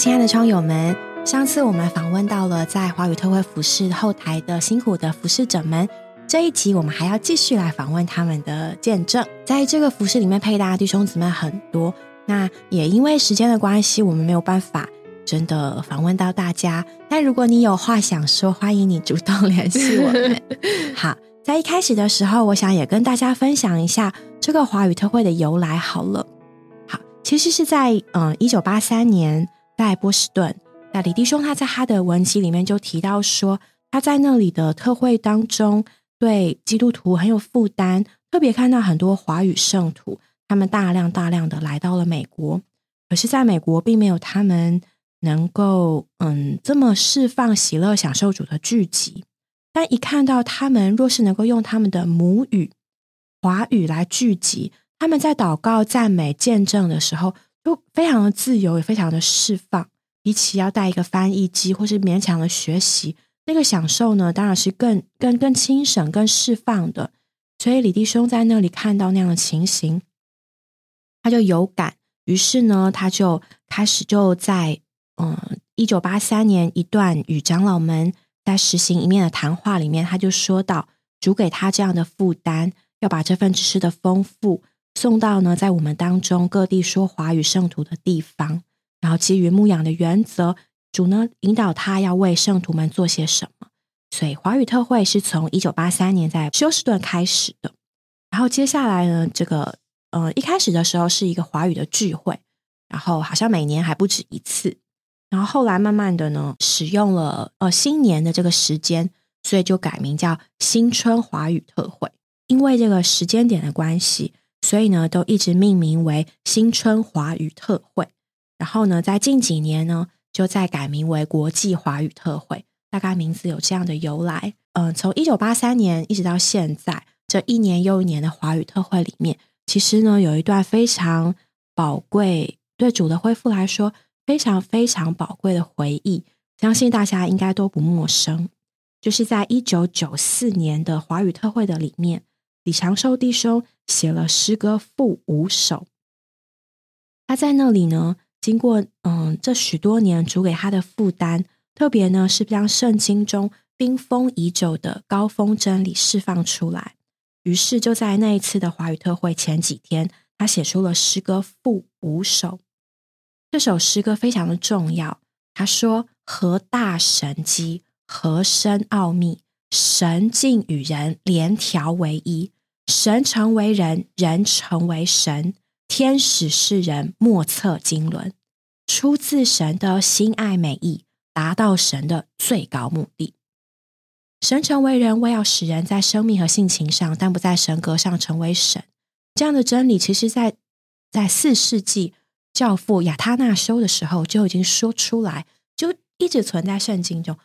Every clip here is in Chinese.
亲爱的窗友们，上次我们访问到了在华语特惠服饰后台的辛苦的服饰者们，这一集我们还要继续来访问他们的见证。在这个服饰里面配搭的弟兄姊妹很多，那也因为时间的关系，我们没有办法真的访问到大家。但如果你有话想说，欢迎你主动联系我们。好，在一开始的时候，我想也跟大家分享一下这个华语特惠的由来。好了，好，其实是在嗯一九八三年。在波士顿，那李弟兄他在他的文集里面就提到说，他在那里的特会当中，对基督徒很有负担，特别看到很多华语圣徒，他们大量大量的来到了美国，可是在美国并没有他们能够嗯这么释放喜乐、享受主的聚集，但一看到他们若是能够用他们的母语华语来聚集，他们在祷告、赞美、见证的时候。都非常的自由，也非常的释放。比起要带一个翻译机或是勉强的学习，那个享受呢，当然是更更更轻省、更释放的。所以李弟兄在那里看到那样的情形，他就有感，于是呢，他就开始就在嗯一九八三年一段与长老们在实行一面的谈话里面，他就说到主给他这样的负担，要把这份知识的丰富。送到呢，在我们当中各地说华语圣徒的地方，然后基于牧养的原则，主呢引导他要为圣徒们做些什么。所以华语特会是从一九八三年在休斯顿开始的。然后接下来呢，这个呃一开始的时候是一个华语的聚会，然后好像每年还不止一次。然后后来慢慢的呢，使用了呃新年的这个时间，所以就改名叫新春华语特会，因为这个时间点的关系。所以呢，都一直命名为新春华语特会。然后呢，在近几年呢，就再改名为国际华语特会。大概名字有这样的由来。嗯，从一九八三年一直到现在，这一年又一年的华语特会里面，其实呢，有一段非常宝贵，对主的恢复来说，非常非常宝贵的回忆，相信大家应该都不陌生。就是在一九九四年的华语特会的里面。李长寿弟兄写了诗歌赋五首，他在那里呢，经过嗯这许多年主给他的负担，特别呢是将圣经中冰封已久的高峰真理释放出来。于是就在那一次的华语特会前几天，他写出了诗歌赋五首。这首诗歌非常的重要。他说：“何大神机，何深奥秘。”神竟与人连调为一，神成为人，人成为神，天使是人，莫测经纶，出自神的心爱美意，达到神的最高目的。神成为人，为要使人在生命和性情上，但不在神格上成为神。这样的真理，其实在在四世纪教父亚他那修的时候就已经说出来，就一直存在圣经中，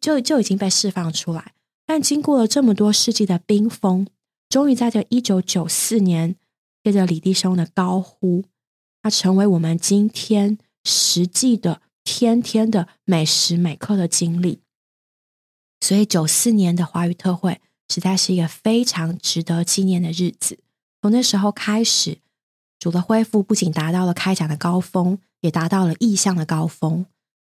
就就已经被释放出来。但经过了这么多世纪的冰封，终于在这一九九四年，借着李弟兄的高呼，他成为我们今天实际的、天天的每时每刻的经历。所以九四年的华语特会实在是一个非常值得纪念的日子。从那时候开始，主的恢复不仅达到了开讲的高峰，也达到了意向的高峰。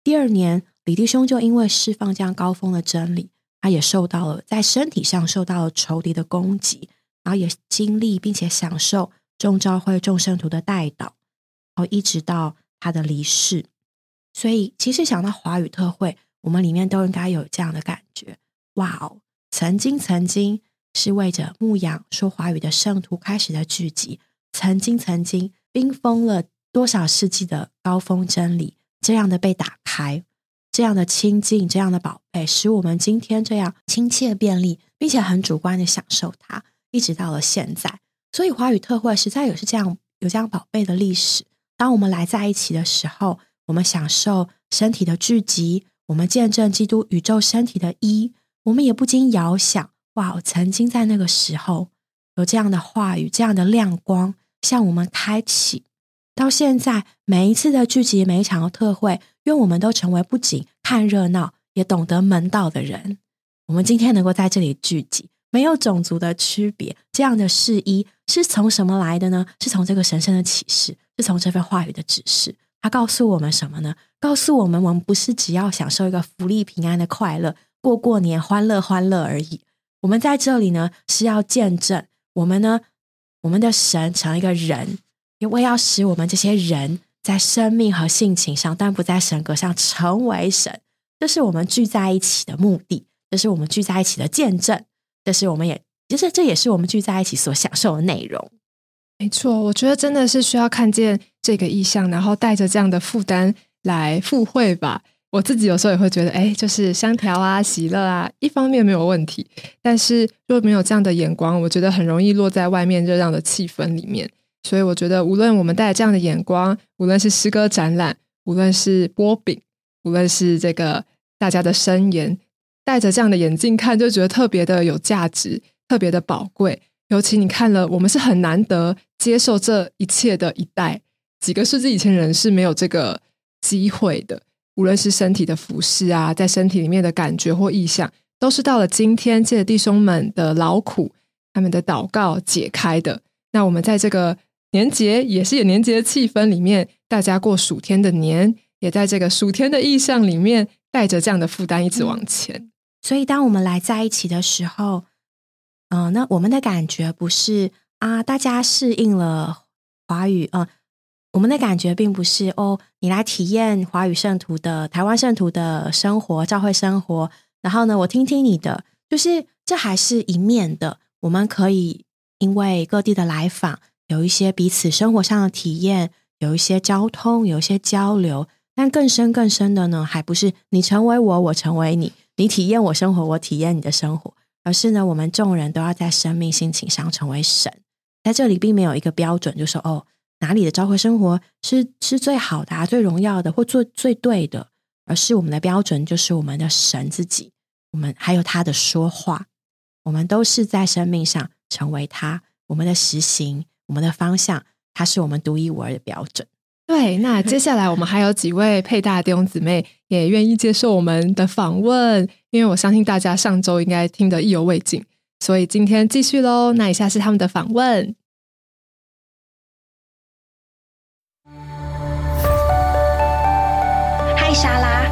第二年，李弟兄就因为释放这样高峰的真理。他也受到了在身体上受到了仇敌的攻击，然后也经历并且享受众教会众圣徒的带导，然后一直到他的离世。所以，其实想到华语特会，我们里面都应该有这样的感觉：哇哦，曾经曾经是为着牧养说华语的圣徒开始的聚集，曾经曾经冰封了多少世纪的高峰真理，这样的被打开。这样的亲近，这样的宝贝，使我们今天这样亲切便利，并且很主观的享受它，一直到了现在。所以华语特会实在也是这样有这样宝贝的历史。当我们来在一起的时候，我们享受身体的聚集，我们见证基督宇宙身体的一，我们也不禁遥想：哇，我曾经在那个时候有这样的话语，这样的亮光向我们开启。到现在，每一次的聚集，每一场的特会，愿我们都成为不仅看热闹，也懂得门道的人。我们今天能够在这里聚集，没有种族的区别，这样的事一是从什么来的呢？是从这个神圣的启示，是从这份话语的指示。它告诉我们什么呢？告诉我们，我们不是只要享受一个福利平安的快乐，过过年欢乐欢乐而已。我们在这里呢，是要见证我们呢，我们的神成一个人，因为要使我们这些人在生命和性情上，但不在神格上成为神。这是我们聚在一起的目的，这是我们聚在一起的见证，这是我们也，其实这也是我们聚在一起所享受的内容。没错，我觉得真的是需要看见这个意象，然后带着这样的负担来赴会吧。我自己有时候也会觉得，哎，就是香条啊、喜乐啊，一方面没有问题，但是若没有这样的眼光，我觉得很容易落在外面热闹的气氛里面。所以我觉得，无论我们带着这样的眼光，无论是诗歌展览，无论是波饼，无论是这个大家的声言，戴着这样的眼镜看，就觉得特别的有价值，特别的宝贵。尤其你看了，我们是很难得接受这一切的一代，几个世纪以前人是没有这个机会的。无论是身体的服饰啊，在身体里面的感觉或意象，都是到了今天借着弟兄们的劳苦、他们的祷告解开的。那我们在这个年节，也是有年节的气氛里面，大家过暑天的年，也在这个暑天的意象里面，带着这样的负担一直往前。所以，当我们来在一起的时候。嗯，那我们的感觉不是啊，大家适应了华语，嗯，我们的感觉并不是哦，你来体验华语圣徒的台湾圣徒的生活、教会生活，然后呢，我听听你的，就是这还是一面的，我们可以因为各地的来访，有一些彼此生活上的体验，有一些交通，有一些交流，但更深更深的呢，还不是你成为我，我成为你，你体验我生活，我体验你的生活。而是呢，我们众人都要在生命心情上成为神，在这里并没有一个标准，就说哦，哪里的教会生活是是最好的、啊最荣耀的，或做最对的，而是我们的标准就是我们的神自己，我们还有他的说话，我们都是在生命上成为他，我们的实行，我们的方向，它是我们独一无二的标准。对，那接下来我们还有几位配大弟兄姊妹也愿意接受我们的访问，因为我相信大家上周应该听得意犹未尽，所以今天继续喽。那以下是他们的访问。嗨，莎拉。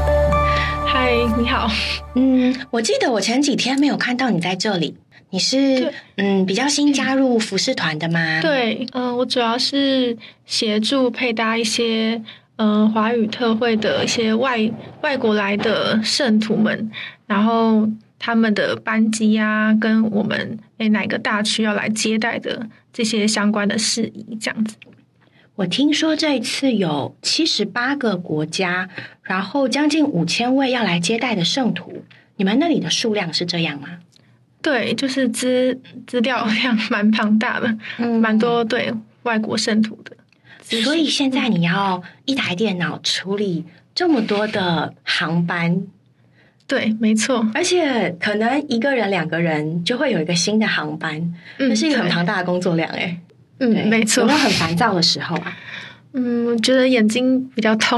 嗨，你好。嗯，我记得我前几天没有看到你在这里。你是嗯比较新加入服饰团的吗？对，嗯，我主要是协助配搭一些嗯华语特会的一些外外国来的圣徒们，然后他们的班机呀，跟我们诶哪个大区要来接待的这些相关的事宜，这样子。我听说这一次有七十八个国家，然后将近五千位要来接待的圣徒，你们那里的数量是这样吗？对，就是资资料量 蛮庞大的，蛮多对外国圣徒的。所以现在你要一台电脑处理这么多的航班，对，没错。而且可能一个人、两个人就会有一个新的航班，这是一个很庞大的工作量哎。嗯，没错。有没有很烦躁的时候啊？嗯，我觉得眼睛比较痛。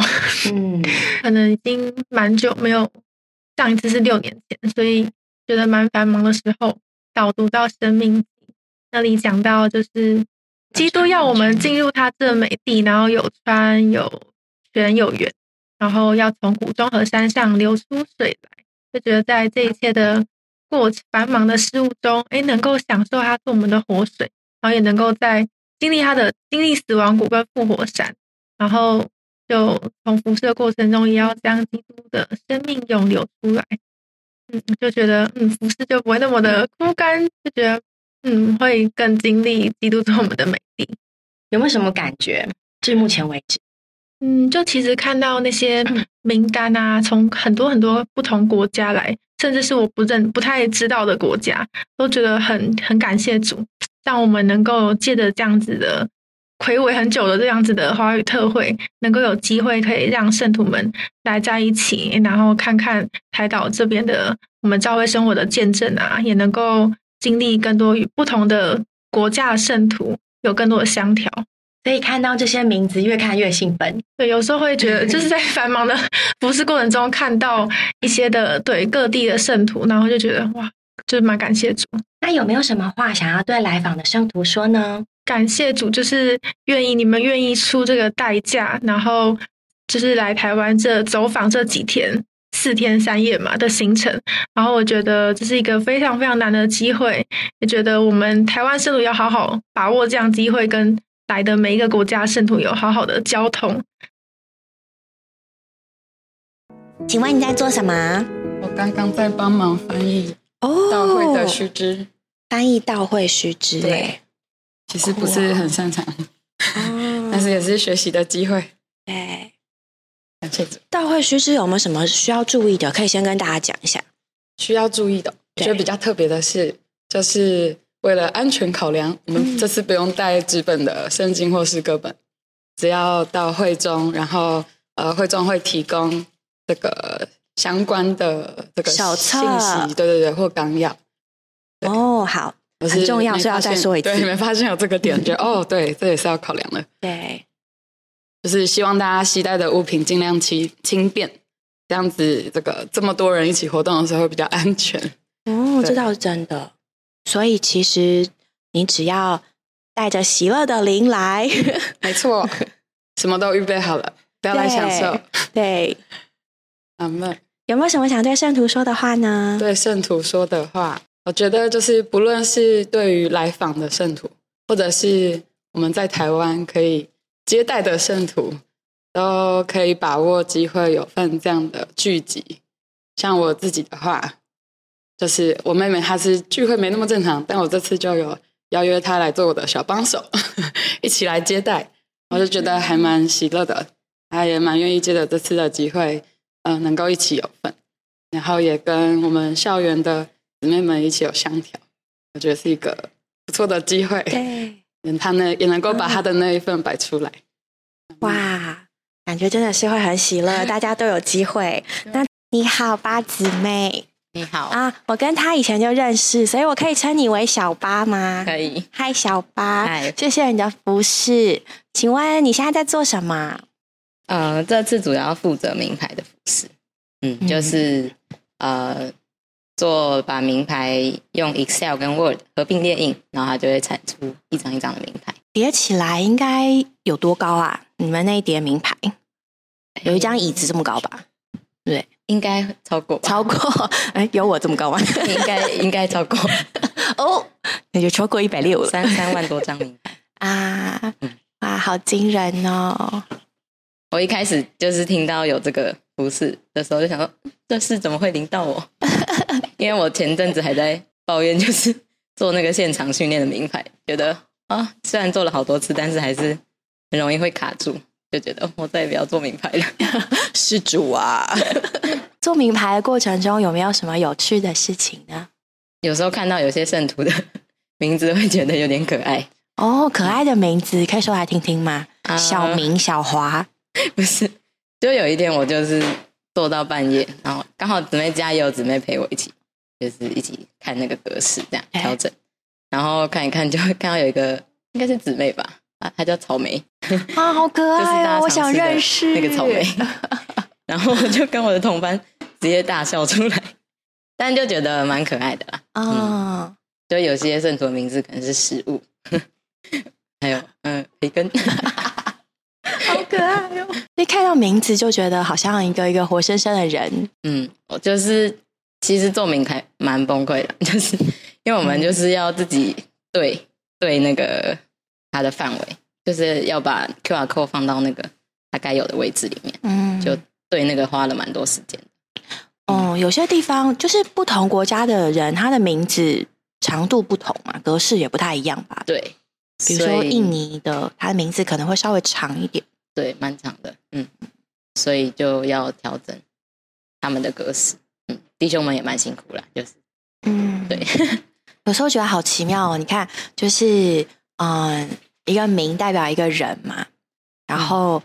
嗯，可能已经蛮久没有，上一次是六年前，所以。觉得蛮繁忙的时候，导读到生命那里讲到，就是基督要我们进入他这美地，然后有川有泉有源，然后要从谷中和山上流出水来。就觉得在这一切的过繁忙的事物中，哎，能够享受他是我们的活水，然后也能够在经历他的经历死亡谷跟复活山，然后就从辐射过程中，也要将基督的生命涌流出来。嗯，就觉得嗯，服饰就不会那么的枯干，就觉得嗯，会更经历基督徒我们的美丽。有没有什么感觉？至目前为止，嗯，就其实看到那些 名单啊，从很多很多不同国家来，甚至是我不认、不太知道的国家，都觉得很很感谢主，让我们能够借着这样子的。魁违很久的这样子的华语特会，能够有机会可以让圣徒们来在一起，然后看看台岛这边的我们教会生活的见证啊，也能够经历更多与不同的国家的圣徒有更多的相调。所以看到这些名字，越看越兴奋。对，有时候会觉得就是在繁忙的服侍过程中，看到一些的对各地的圣徒，然后就觉得哇，就是蛮感谢主。那有没有什么话想要对来访的圣徒说呢？感谢主，就是愿意你们愿意出这个代价，然后就是来台湾这走访这几天四天三夜嘛的行程，然后我觉得这是一个非常非常难的机会，也觉得我们台湾圣徒要好好把握这样机会，跟来的每一个国家圣徒有好好的交通。请问你在做什么？我刚刚在帮忙翻译哦，道会的须知，翻译道会须知，对，其实不是很擅长，但是也是学习的机会，对。感谢。道会须知有没有什么需要注意的？可以先跟大家讲一下。需要注意的，我觉得比较特别的是，就是为了安全考量，我们这次不用带纸本的圣经或是歌本，只要到会中，然后呃，会中会提供这个相关的这个小信息，对对对，或纲要。哦，好，很重要，所以要再说一次。对，你们发现有这个点，觉得 哦，对，这也是要考量的。对。就是希望大家携带的物品尽量轻轻便，这样子这个这么多人一起活动的时候会比较安全。哦，这倒是真的。所以其实你只要带着喜乐的灵来，没错，什么都预备好了，不要来享受。对，阿门。有没有什么想对圣徒说的话呢？对圣徒说的话，我觉得就是不论是对于来访的圣徒，或者是我们在台湾可以。接待的圣徒都可以把握机会，有份这样的聚集。像我自己的话，就是我妹妹她是聚会没那么正常，但我这次就有邀约她来做我的小帮手，一起来接待，我就觉得还蛮喜乐的。她也蛮愿意借着这次的机会，嗯，能够一起有份，然后也跟我们校园的姊妹们一起有相调，我觉得是一个不错的机会。对。他呢也能够把他的那一份摆出来，哇，感觉真的是会很喜乐，大家都有机会。那你好，八姊妹，你好啊，我跟他以前就认识，所以我可以称你为小八吗？可以。嗨，小八，谢谢你的服饰。请问你现在在做什么？呃，这次主要负责名牌的服饰，嗯，就是呃。做把名牌用 Excel 跟 Word 合并列印，然后它就会产出一张一张的名牌。叠起来应该有多高啊？你们那一叠名牌有一张椅子这么高吧？对，应该超过，超过。哎，有我这么高吗？应该应该超过。哦，那就超过一百六，三三万多张名牌 啊！哇，好惊人哦！我一开始就是听到有这个服饰的时候，就想说这事怎么会临到我？因为我前阵子还在抱怨，就是做那个现场训练的名牌，觉得啊，虽然做了好多次，但是还是很容易会卡住，就觉得我再也不要做名牌了。施主啊，做名牌的过程中有没有什么有趣的事情呢？有时候看到有些圣徒的名字，会觉得有点可爱哦。可爱的名字可以说来听听吗？小明、小华，不是。就有一天我就是做到半夜，然后刚好姊妹家也有姊妹陪我一起。就是一起看那个格式，这样调整，然后看一看就会 看到有一个应该是姊妹吧，啊，她叫草莓啊，好可 爱哦，我想认识那个草莓，然后我就跟我的同班直接大笑出来，但就觉得蛮可爱的啦，啊，就有些圣徒的名字可能是食物，还有嗯培根，好可爱哟，一看到名字就觉得好像一个一个活生生的人，嗯，我就是。其实做名还蛮崩溃的，就是因为我们就是要自己对对那个它的范围，就是要把 Q R code 放到那个它该有的位置里面，嗯，就对那个花了蛮多时间。哦，有些地方就是不同国家的人，他的名字长度不同嘛，格式也不太一样吧？对，比如说印尼的，他的名字可能会稍微长一点，对，蛮长的，嗯，所以就要调整他们的格式。弟兄们也蛮辛苦了，就是，嗯，对，有时候觉得好奇妙哦。你看，就是嗯，一个名代表一个人嘛，然后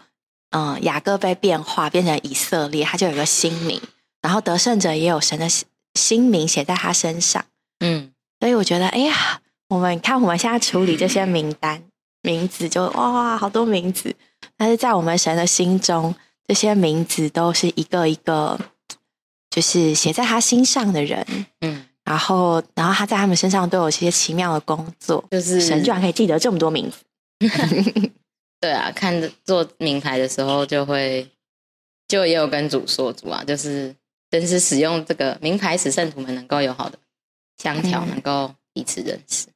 嗯，雅各被变化变成以色列，他就有一个新名，然后得胜者也有神的新名写在他身上，嗯，所以我觉得，哎呀，我们看我们现在处理这些名单名字，就哇，好多名字，但是在我们神的心中，这些名字都是一个一个。就是写在他心上的人，嗯，然后，然后他在他们身上都有一些奇妙的工作，就是神居然可以记得这么多名字。对啊，看做名牌的时候就会就也有跟主说主啊，就是真是使用这个名牌使圣徒们能够有好的相调，能够彼此认识。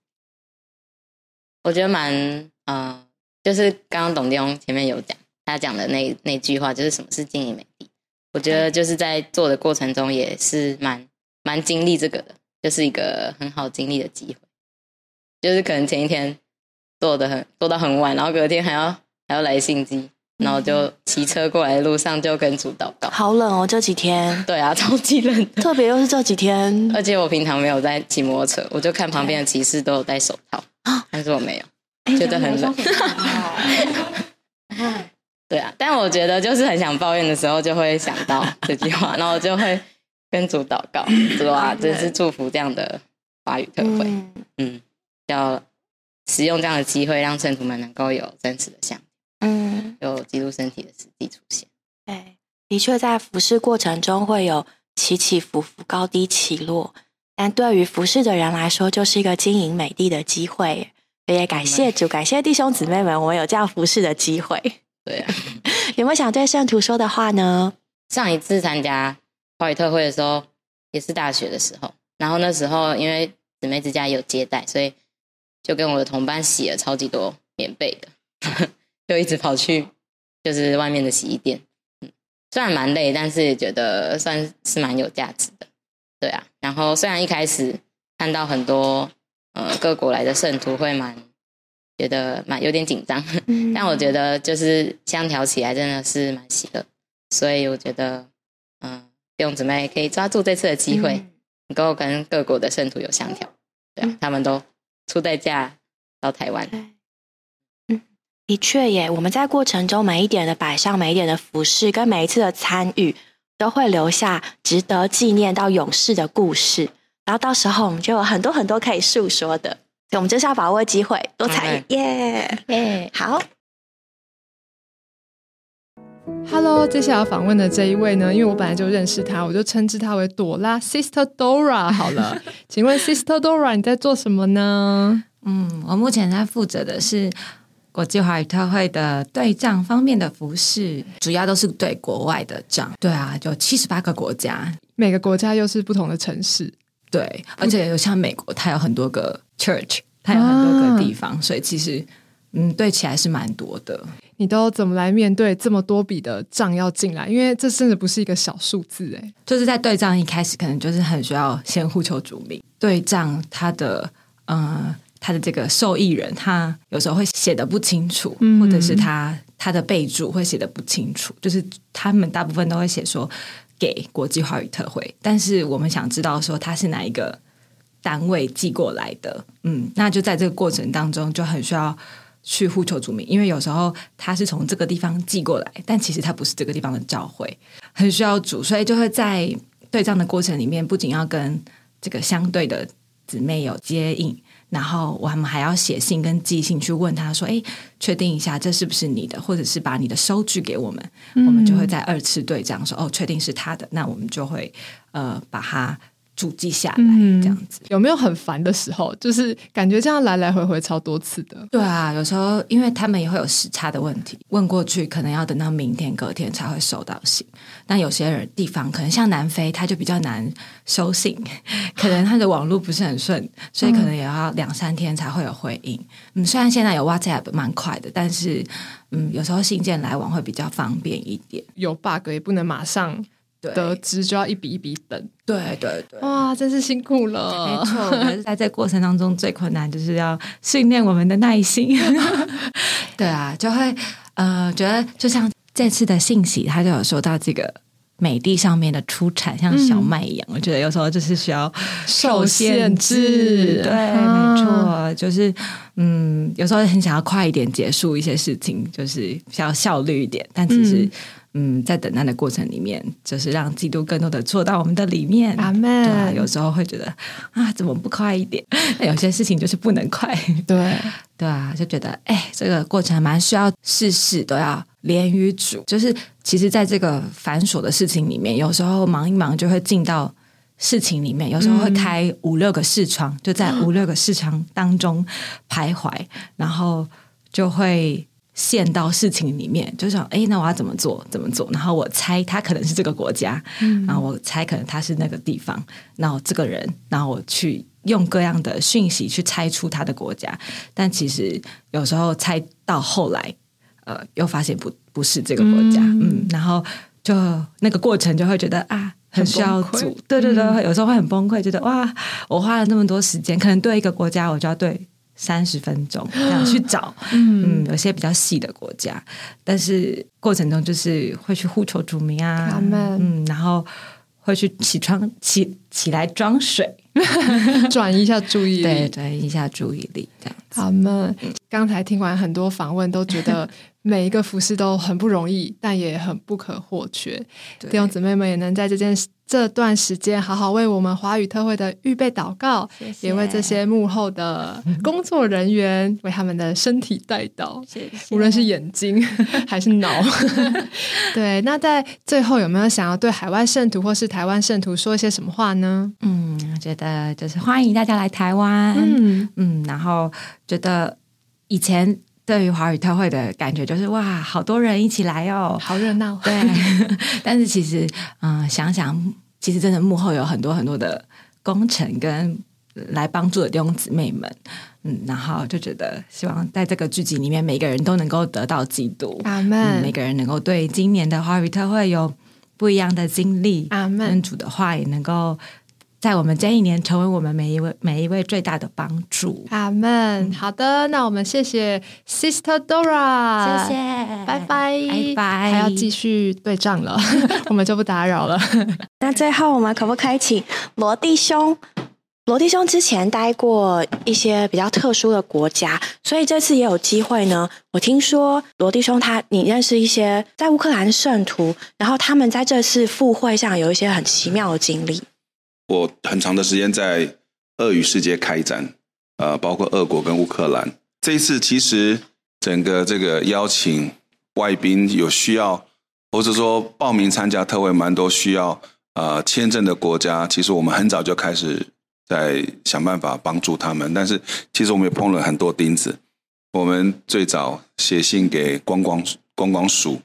我觉得蛮呃，就是刚刚董弟兄前面有讲，他讲的那那句话，就是什么是经营美丽。我觉得就是在做的过程中也是蛮蛮经历这个的，就是一个很好经历的机会。就是可能前一天做的很做到很晚，然后隔天还要还要来信机，然后就骑车过来的路上就跟主祷告。好冷哦，这几天。对啊，超级冷，特别又是这几天。而且我平常没有在骑摩托车，我就看旁边的骑士都有戴手套，但是我没有，觉得很冷。对啊，但我觉得就是很想抱怨的时候，就会想到这句话，然后就会跟主祷告，主啊，真是祝福这样的华语特会，嗯，要使用这样的机会，让圣徒们能够有真实的像，嗯，有基督身体的实际出现。对，的确在服侍过程中会有起起伏伏、高低起落，但对于服侍的人来说，就是一个经营美地的机会。也感谢主，感谢弟兄姊妹们，我有这样服侍的机会。对，有没有想对圣徒说的话呢？上一次参加华语特会的时候，也是大学的时候，然后那时候因为姊妹之家有接待，所以就跟我的同伴洗了超级多棉被的，就一直跑去就是外面的洗衣店。嗯，虽然蛮累，但是也觉得算是蛮有价值的。对啊，然后虽然一开始看到很多呃各国来的圣徒会蛮。觉得蛮有点紧张，但我觉得就是相调起来真的是蛮喜乐，所以我觉得，嗯，弟兄姊妹可以抓住这次的机会，能够跟各国的圣徒有相调，对啊，他们都出代价到台湾，嗯，的确耶，我们在过程中每一点的摆上，每一点的服饰，跟每一次的参与，都会留下值得纪念到勇士的故事，然后到时候我们就有很多很多可以诉说的。我们就是要把握机会，多参与耶！耶，好。Hello，接下来要访问的这一位呢，因为我本来就认识他，我就称之他为朵拉 Sister Dora 好了。请问 Sister Dora 你在做什么呢？嗯，我目前在负责的是国际华语特会的对账方面的服饰，主要都是对国外的账。对啊，就七十八个国家，每个国家又是不同的城市。对，而且有像美国，它有很多个 church，它有很多个地方，所以其实嗯，对起来是蛮多的。你都怎么来面对这么多笔的账要进来？因为这甚至不是一个小数字哎。就是在对账一开始，可能就是很需要先呼求主名。对账它的嗯，他的这个受益人，他有时候会写的不清楚，或者是他他的备注会写的不清楚，就是他们大部分都会写说。给国际华语特会，但是我们想知道说他是哪一个单位寄过来的，嗯，那就在这个过程当中就很需要去呼求主名，因为有时候他是从这个地方寄过来，但其实他不是这个地方的教会，很需要主，所以就会在对账的过程里面，不仅要跟这个相对的姊妹有接应。然后我们还要写信跟寄信去问他说：“哎，确定一下这是不是你的，或者是把你的收据给我们，我们就会在二次对这样说哦，确定是他的，那我们就会呃把它。”主记下来，这样子有没有很烦的时候？就是感觉这样来来回回超多次的。对啊，有时候因为他们也会有时差的问题，问过去可能要等到明天、隔天才会收到信。但有些人地方可能像南非，他就比较难收信，可能他的网络不是很顺，所以可能也要两三天才会有回应。嗯，虽然现在有 WhatsApp 蛮快的，但是嗯，有时候信件来往会比较方便一点。有 bug 也不能马上。得知就要一笔一笔等，对对对，哇，真是辛苦了。没错，在这过程当中最困难就是要训练我们的耐心。对啊，就会呃，觉得就像这次的信息，他就有说到这个美的上面的出产像小麦一样，我觉得有时候就是需要受限制。对，没错，就是嗯，有时候很想要快一点结束一些事情，就是比较效率一点，但其实。嗯，在等待的过程里面，就是让基督更多的做到我们的里面。阿门。有时候会觉得啊，怎么不快一点？有些事情就是不能快。对 对啊，就觉得哎，这个过程蛮需要事事都要连于主。就是其实，在这个繁琐的事情里面，有时候忙一忙就会进到事情里面，有时候会开五六个视窗，就在五六个视窗当中徘徊，然后就会。陷到事情里面，就想哎，那我要怎么做？怎么做？然后我猜他可能是这个国家，然后我猜可能他是那个地方，然后这个人，然后我去用各样的讯息去猜出他的国家，但其实有时候猜到后来，呃，又发现不不是这个国家，嗯，然后就那个过程就会觉得啊，很需要组，对对对，有时候会很崩溃，觉得哇，我花了那么多时间，可能对一个国家，我就要对。三十分钟这样去找，嗯，有些比较细的国家，但是过程中就是会去呼求主名啊，嗯，然后会去起床起起来装水，转移一下注意力，对，转移一下注意力，这样子。好们刚才听完很多访问，都觉得。每一个服饰都很不容易，但也很不可或缺。弟兄姊妹们也能在这件这段时间好好为我们华语特会的预备祷告，也为这些幕后的工作人员为他们的身体带祷。无论是眼睛 还是脑。对，那在最后有没有想要对海外圣徒或是台湾圣徒说一些什么话呢？嗯，我觉得就是欢迎大家来台湾。嗯嗯，然后觉得以前。对于华语特会的感觉就是哇，好多人一起来哦，好热闹。对，但是其实，嗯，想想，其实真的幕后有很多很多的工程跟来帮助的弟兄姊妹们，嗯，然后就觉得希望在这个剧集里面，每个人都能够得到基督，阿门。每个人能够对今年的华语特会有不一样的经历，阿门。主的话也能够。在我们这一年，成为我们每一位每一位最大的帮助。阿门。好的，那我们谢谢 Sister Dora，谢谢，拜拜，拜拜。还要继续对账了，我们就不打扰了。那最后，我们可不可以请罗弟兄？罗弟兄之前待过一些比较特殊的国家，所以这次也有机会呢。我听说罗弟兄他，你认识一些在乌克兰圣徒，然后他们在这次赴会上有一些很奇妙的经历。我很长的时间在俄语世界开展，呃，包括俄国跟乌克兰。这一次其实整个这个邀请外宾有需要，或者说报名参加特会，蛮多需要呃签证的国家，其实我们很早就开始在想办法帮助他们。但是其实我们也碰了很多钉子。我们最早写信给观光观光署，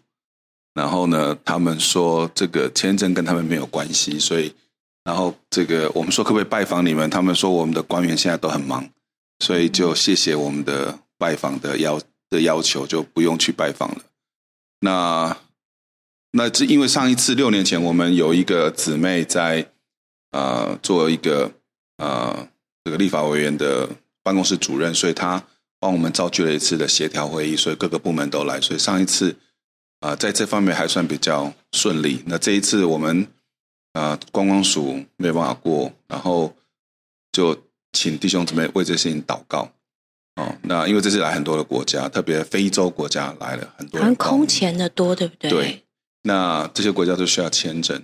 然后呢，他们说这个签证跟他们没有关系，所以。然后这个我们说可不可以拜访你们？他们说我们的官员现在都很忙，所以就谢谢我们的拜访的要的要求，就不用去拜访了。那那这因为上一次六年前我们有一个姊妹在呃做一个呃这个立法委员的办公室主任，所以她帮我们召集了一次的协调会议，所以各个部门都来，所以上一次啊在这方面还算比较顺利。那这一次我们。啊，观光署没有办法过，然后就请弟兄姊妹为这事情祷告。哦，那因为这次来很多的国家，特别非洲国家来了很多，好像空前的多，对不对？对，那这些国家都需要签证。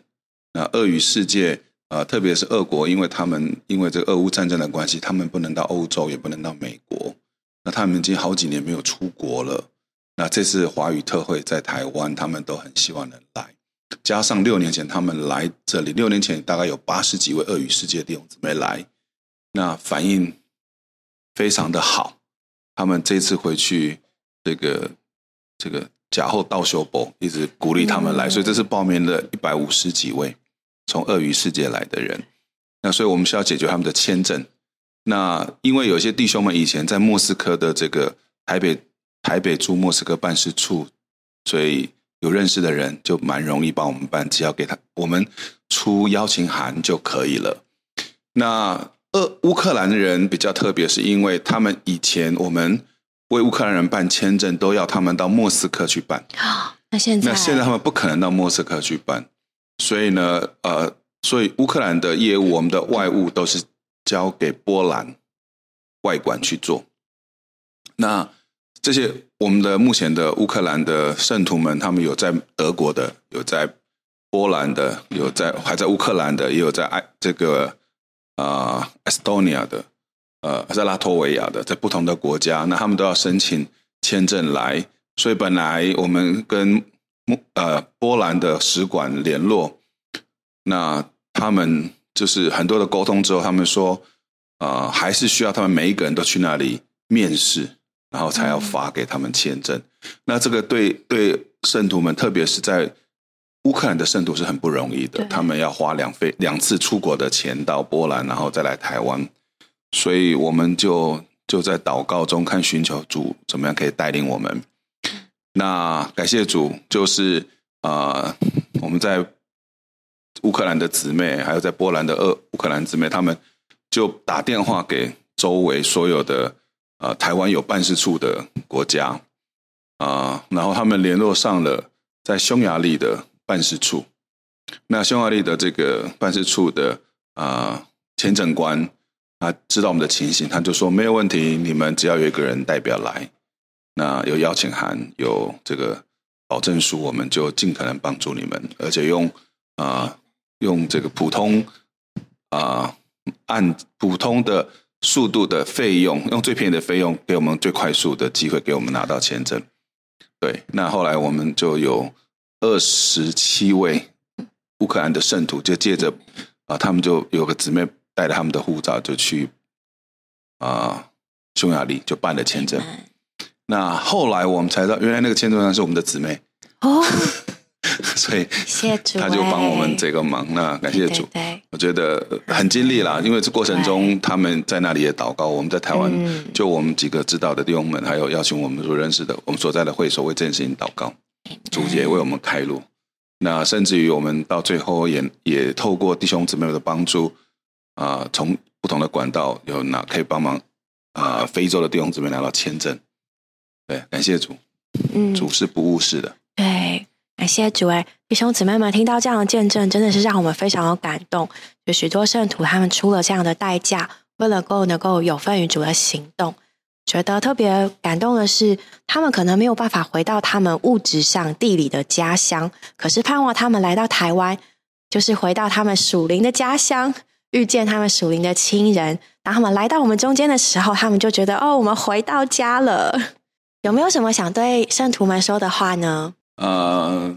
那俄语世界啊，特别是俄国，因为他们因为这个俄乌战争的关系，他们不能到欧洲，也不能到美国。那他们已经好几年没有出国了。那这次华语特会在台湾，他们都很希望能来。加上六年前他们来这里，六年前大概有八十几位鳄鱼世界弟兄姊妹来，那反应非常的好。他们这次回去，这个这个假后道修博一直鼓励他们来，所以这次报名了一百五十几位从鳄鱼世界来的人。那所以我们需要解决他们的签证。那因为有些弟兄们以前在莫斯科的这个台北台北驻莫斯科办事处，所以。有认识的人就蛮容易帮我们办，只要给他我们出邀请函就可以了。那俄乌克兰的人比较特别，是因为他们以前我们为乌克兰人办签证都要他们到莫斯科去办啊。那现在那现在他们不可能到莫斯科去办，所以呢，呃，所以乌克兰的业务，我们的外务都是交给波兰外管去做。那这些我们的目前的乌克兰的圣徒们，他们有在德国的，有在波兰的，有在还在乌克兰的，也有在埃这个啊，Estonia 的，呃，在拉脱维亚的，在不同的国家，那他们都要申请签证来。所以本来我们跟呃波兰的使馆联络，那他们就是很多的沟通之后，他们说，啊，还是需要他们每一个人都去那里面试。然后才要发给他们签证。那这个对对圣徒们，特别是在乌克兰的圣徒是很不容易的，他们要花两费两次出国的钱到波兰，然后再来台湾。所以我们就就在祷告中看寻求主怎么样可以带领我们。那感谢主，就是啊，我们在乌克兰的姊妹，还有在波兰的俄乌克兰姊妹，他们就打电话给周围所有的呃台湾有办事处的国家啊，然后他们联络上了在匈牙利的办事处。那匈牙利的这个办事处的啊签证官。他知道我们的情形，他就说没有问题，你们只要有一个人代表来，那有邀请函，有这个保证书，我们就尽可能帮助你们，而且用啊用这个普通啊按普通的速度的费用，用最便宜的费用，给我们最快速的机会，给我们拿到签证。对，那后来我们就有二十七位乌克兰的圣徒，就借着啊，他们就有个姊妹。带着他们的护照就去啊匈牙利就办了签证。那后来我们才知道，原来那个签证上是我们的姊妹哦，所以，他就帮我们这个忙。那感谢主，我觉得很尽力啦，因为这过程中他们在那里也祷告，我们在台湾就我们几个知道的弟兄们，还有邀请我们所认识的我们所在的会所为这件事情祷告，主也为我们开路。那甚至于我们到最后也也透过弟兄姊妹的帮助。啊，从不同的管道有哪可以帮忙啊？非洲的弟兄姊妹拿到签证，对，感谢主，嗯，主是不误事的，对，感谢主哎，弟兄姊妹们听到这样的见证，真的是让我们非常有感动。有许多圣徒他们出了这样的代价，为了够能够有份于主的行动，觉得特别感动的是，他们可能没有办法回到他们物质上地理的家乡，可是盼望他们来到台湾，就是回到他们属灵的家乡。遇见他们属灵的亲人，当他们来到我们中间的时候，他们就觉得哦，我们回到家了。有没有什么想对圣徒们说的话呢？呃，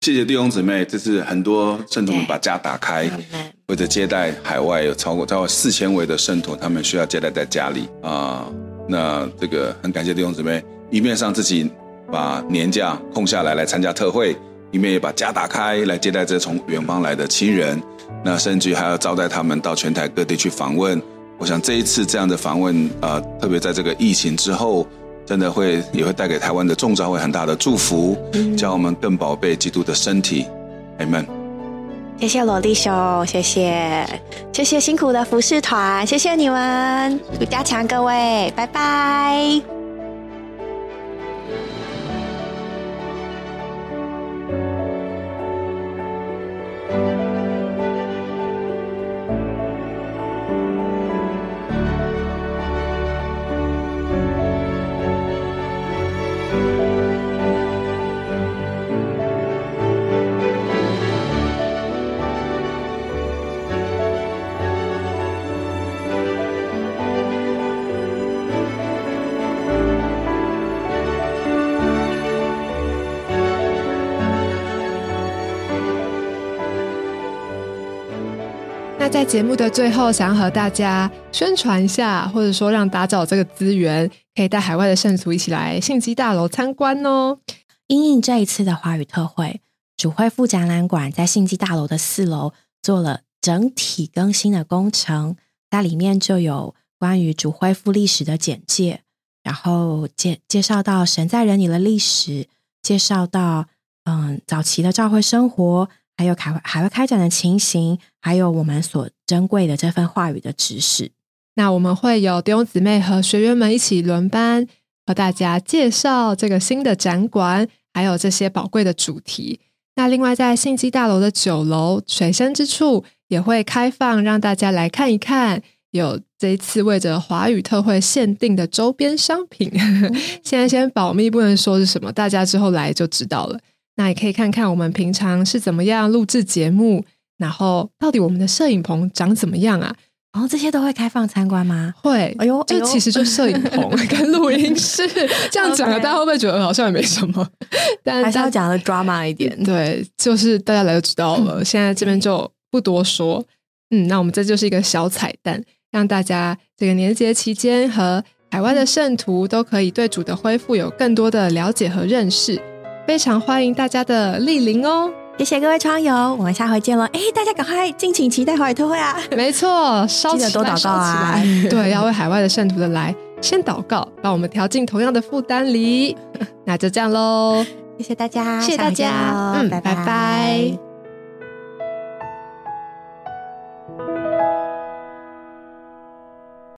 谢谢弟兄姊妹，这次很多圣徒们把家打开，或者接待海外有超过超过四千位的圣徒，他们需要接待在家里啊。那这个很感谢弟兄姊妹，一面上自己把年假空下来来参加特会，一面也把家打开来接待这从远方来的亲人。那甚至还要招待他们到全台各地去访问。我想这一次这样的访问，啊，特别在这个疫情之后，真的会也会带给台湾的众召会很大的祝福，叫我们更宝贝基督的身体。Amen。谢谢罗弟兄，谢谢，谢谢辛苦的服饰团，谢谢你们，加强各位，拜拜。在节目的最后，想要和大家宣传一下，或者说让大家找这个资源，可以带海外的圣徒一起来信基大楼参观哦。因应这一次的华语特会，主会副展览馆在信基大楼的四楼做了整体更新的工程，在里面就有关于主恢复历史的简介，然后介介绍到神在人里的历史，介绍到嗯早期的教会生活。还有海外海外开展的情形，还有我们所珍贵的这份话语的指示。那我们会有弟兄姊妹和学员们一起轮班，和大家介绍这个新的展馆，还有这些宝贵的主题。那另外，在信基大楼的九楼水深之处，也会开放让大家来看一看，有这一次为着华语特惠限定的周边商品。现在先保密，不能说是什么，大家之后来就知道了。那也可以看看我们平常是怎么样录制节目，然后到底我们的摄影棚长怎么样啊？然后这些都会开放参观吗？会。哎呦，这其实就摄影棚 跟录音室这样讲了，大家会不会觉得好像也没什么？但还是要讲的 drama 一点。对，就是大家来就知道了。现在这边就不多说。嗯，那我们这就是一个小彩蛋，让大家这个年节期间和海外的圣徒都可以对主的恢复有更多的了解和认识。非常欢迎大家的莅临哦！谢谢各位窗友，我们下回见喽！哎，大家赶快敬请期待华语特会啊！没错，烧起来，多祷告啊！对，要为海外的圣徒的来先祷告，把我们调进同样的负担里。那就这样喽，谢谢大家，谢谢大家，嗯，拜拜拜。